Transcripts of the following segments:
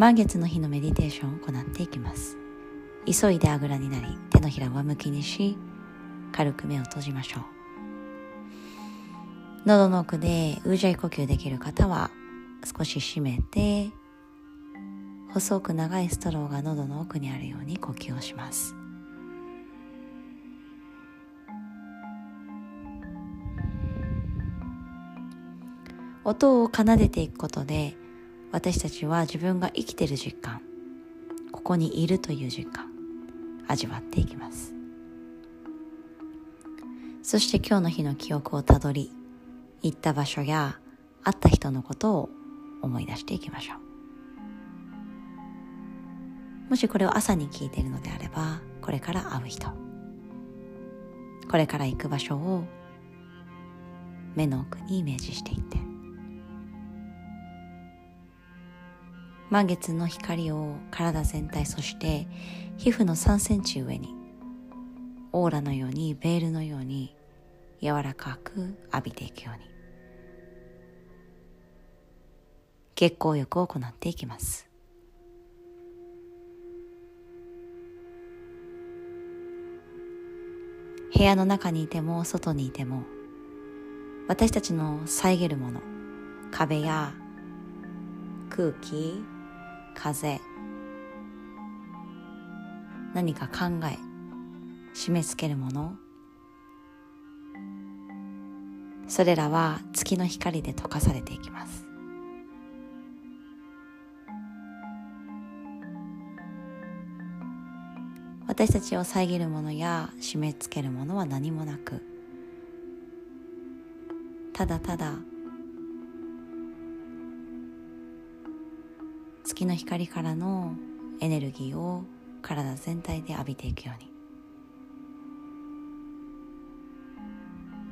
満月の日のメディテーションを行っていきます。急いであぐらになり手のひら上向きにし軽く目を閉じましょう。喉の奥でうーじゃい呼吸できる方は少し締めて細く長いストローが喉の奥にあるように呼吸をします。音を奏でていくことで私たちは自分が生きている実感ここにいるという実感味わっていきます。そして今日の日の記憶をたどり行った場所や会った人のことを思い出していきましょう。もしこれを朝に聞いているのであればこれから会う人これから行く場所を目の奥にイメージしていって満月の光を体全体そして皮膚の3センチ上にオーラのようにベールのように柔らかく浴びていくように血行浴を行っていきます。部屋の中にいても外にいても私たちの遮るもの壁や空気風。何か考え締め付けるもの。それらは月の光で溶かされていきます。私たちを遮るものや締め付けるものは何もなくただただ月の光からのエネルギーを体全体で浴びていくように。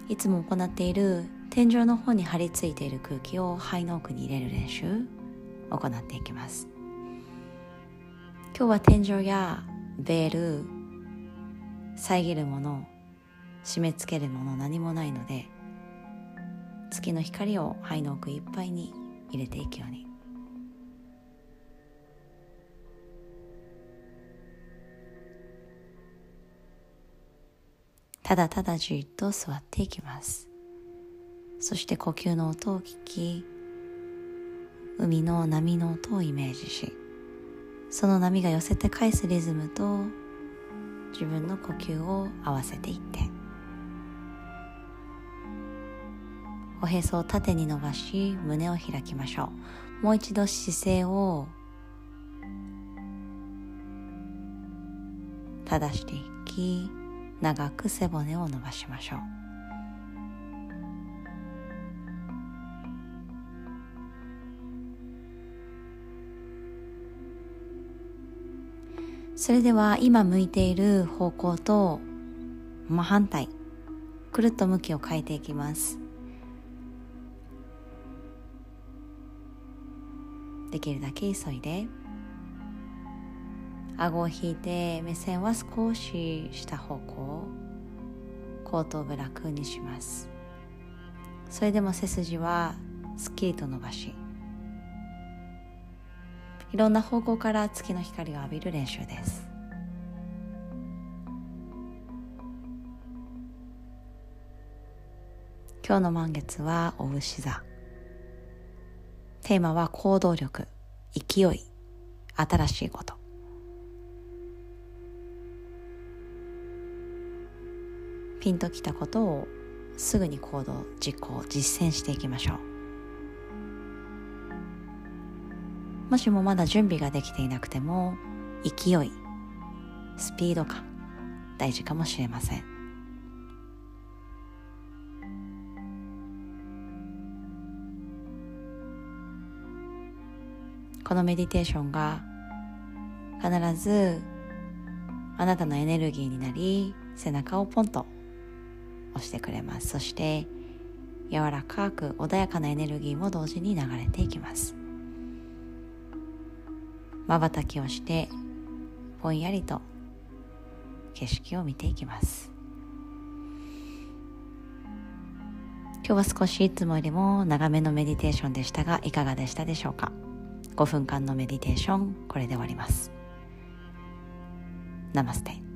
いつも行っている天井の方に張り付いている空気を肺の奥に入れる練習を行っていきます。今日は天井やベール遮るもの締め付けるもの何もないので月の光を肺の奥いっぱいに入れていくように。ただただじっと座っていきます。そして呼吸の音を聞き海の波の音をイメージしその波が寄せて返すリズムと自分の呼吸を合わせていって。おへそを縦に伸ばし胸を開きましょう。もう一度姿勢を正していき長く背骨を伸ばしましょう。それでは今向いている方向と真反対くるっと向きを変えていきます。できるだけ急いで。顎を引いて目線は少し下方向後頭部楽にします。それでも背筋はすっきりと伸ばしいろんな方向から月の光を浴びる練習です。今日の満月はお牛座。テーマは行動力勢い新しいこと。ピンときたことをすぐに行動実行実践していきましょう。もしもまだ準備ができていなくても勢いスピード感大事かもしれません。このメディテーションが必ずあなたのエネルギーになり背中をポンと押してくれます。そして柔らかく穏やかなエネルギーも同時に流れていきます。まばたきをしてぼんやりと景色を見ていきます。今日は少しいつもよりも長めのメディテーションでしたがいかがでしたでしょうか？5分間のメディテーションこれで終わります。ナマステ。